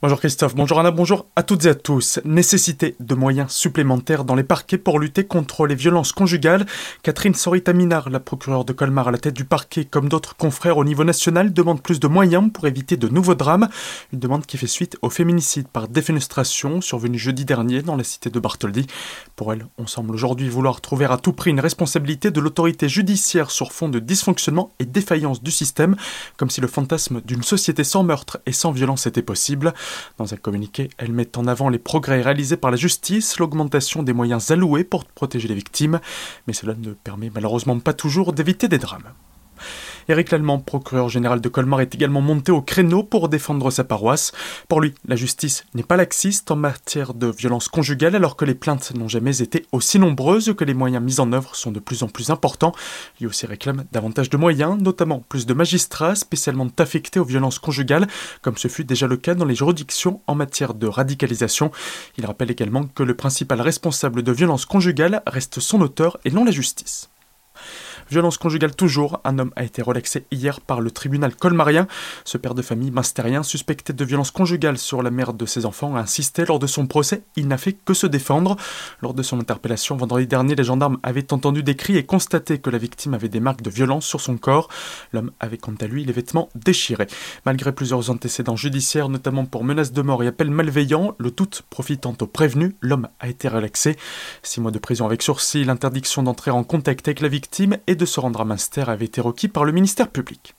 Bonjour Christophe, bonjour Anna, bonjour à toutes et à tous. Nécessité de moyens supplémentaires dans les parquets pour lutter contre les violences conjugales. Catherine Sorita-Minard, la procureure de Colmar à la tête du parquet, comme d'autres confrères au niveau national, demande plus de moyens pour éviter de nouveaux drames. Une demande qui fait suite au féminicide par défenestration survenu jeudi dernier dans la cité de Bartholdi. Pour elle, on semble aujourd'hui vouloir trouver à tout prix une responsabilité de l'autorité judiciaire sur fond de dysfonctionnement et défaillance du système, comme si le fantasme d'une société sans meurtre et sans violence était possible. Dans un communiqué, elle met en avant les progrès réalisés par la justice, l'augmentation des moyens alloués pour protéger les victimes, mais cela ne permet malheureusement pas toujours d'éviter des drames. Éric Lallemand, procureur général de Colmar, est également monté au créneau pour défendre sa paroisse. Pour lui, la justice n'est pas laxiste en matière de violence conjugale alors que les plaintes n'ont jamais été aussi nombreuses que les moyens mis en œuvre sont de plus en plus importants. Il aussi réclame davantage de moyens, notamment plus de magistrats spécialement affectés aux violences conjugales, comme ce fut déjà le cas dans les juridictions en matière de radicalisation. Il rappelle également que le principal responsable de violences conjugales reste son auteur et non la justice. Violence conjugale toujours, un homme a été relaxé hier par le tribunal colmarien. Ce père de famille mastérien suspecté de violence conjugale sur la mère de ses enfants a insisté lors de son procès, il n'a fait que se défendre. Lors de son interpellation vendredi dernier, les gendarmes avaient entendu des cris et constaté que la victime avait des marques de violence sur son corps. L'homme avait quant à lui les vêtements déchirés. Malgré plusieurs antécédents judiciaires, notamment pour menaces de mort et appels malveillants, le tout profitant au prévenu, l'homme a été relaxé. Six mois de prison avec sursis, l'interdiction d'entrer en contact avec la victime et de se rendre à Münster avait été requis par le ministère public.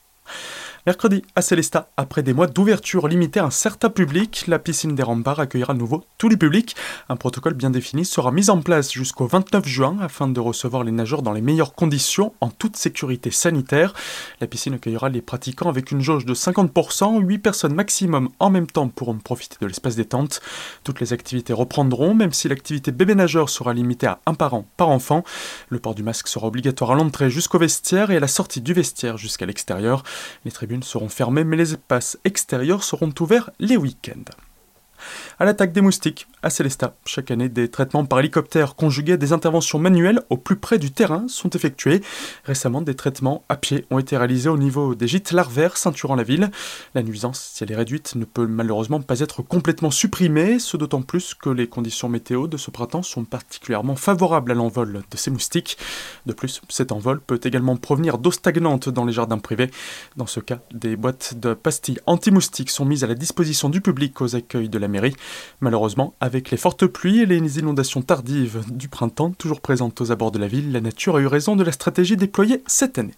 Mercredi, à Célestat, après des mois d'ouverture limitée à un certain public, la piscine des remparts accueillera à nouveau tous les publics. Un protocole bien défini sera mis en place jusqu'au 29 juin afin de recevoir les nageurs dans les meilleures conditions, en toute sécurité sanitaire. La piscine accueillera les pratiquants avec une jauge de 50%, 8 personnes maximum en même temps pourront profiter de l'espace détente. Toutes les activités reprendront, même si l'activité bébé nageur sera limitée à un parent par enfant. Le port du masque sera obligatoire à l'entrée jusqu'au vestiaire et à la sortie du vestiaire jusqu'à l'extérieur. Seront fermées, mais les espaces extérieurs seront ouverts les week-ends à l'attaque des moustiques à Célestat. Chaque année, des traitements par hélicoptère conjugués à des interventions manuelles au plus près du terrain sont effectués. Récemment, des traitements à pied ont été réalisés au niveau des gîtes larvaires ceinturant la ville. La nuisance, si elle est réduite, ne peut malheureusement pas être complètement supprimée, ce d'autant plus que les conditions météo de ce printemps sont particulièrement favorables à l'envol de ces moustiques. De plus, cet envol peut également provenir d'eau stagnante dans les jardins privés. Dans ce cas, des boîtes de pastilles anti-moustiques sont mises à la disposition du public aux accueils de la mairie. Malheureusement, avec les fortes pluies et les inondations tardives du printemps toujours présentes aux abords de la ville, la nature a eu raison de la stratégie déployée cette année.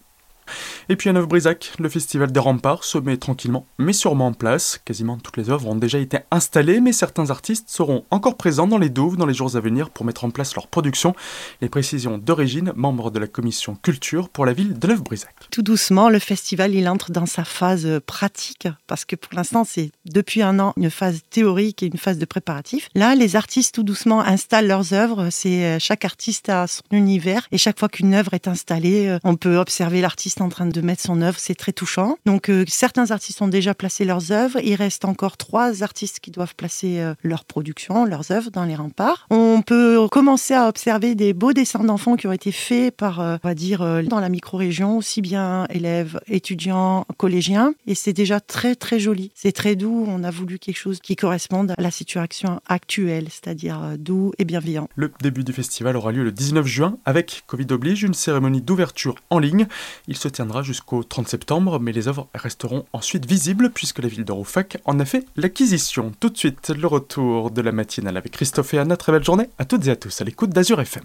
Et puis à Neuf-Brisac, le festival des remparts se met tranquillement mais sûrement en place. Quasiment toutes les œuvres ont déjà été installées, mais certains artistes seront encore présents dans les douves dans les jours à venir pour mettre en place leur production. Les précisions d'origine, membre de la commission culture pour la ville de Neuf-Brisac. Tout doucement, le festival il entre dans sa phase pratique parce que pour l'instant c'est depuis un an une phase théorique et une phase de préparatif. Là, les artistes tout doucement installent leurs œuvres. Euh, chaque artiste a son univers et chaque fois qu'une œuvre est installée, euh, on peut observer l'artiste en train de mettre son œuvre, c'est très touchant. Donc euh, certains artistes ont déjà placé leurs œuvres, il reste encore trois artistes qui doivent placer euh, leur production, leurs œuvres dans les remparts. On peut commencer à observer des beaux dessins d'enfants qui ont été faits par, euh, on va dire, dans la micro-région, aussi bien élèves, étudiants, collégiens, et c'est déjà très très joli. C'est très doux, on a voulu quelque chose qui corresponde à la situation actuelle, c'est-à-dire doux et bienveillant. Le début du festival aura lieu le 19 juin avec Covid oblige, une cérémonie d'ouverture en ligne. Il se tiendra jusqu'au 30 septembre, mais les œuvres resteront ensuite visibles puisque la ville de Roufac en a fait l'acquisition. Tout de suite, le retour de la matinale avec Christophe et Anna. Très belle journée à toutes et à tous à l'écoute d'Azur FM.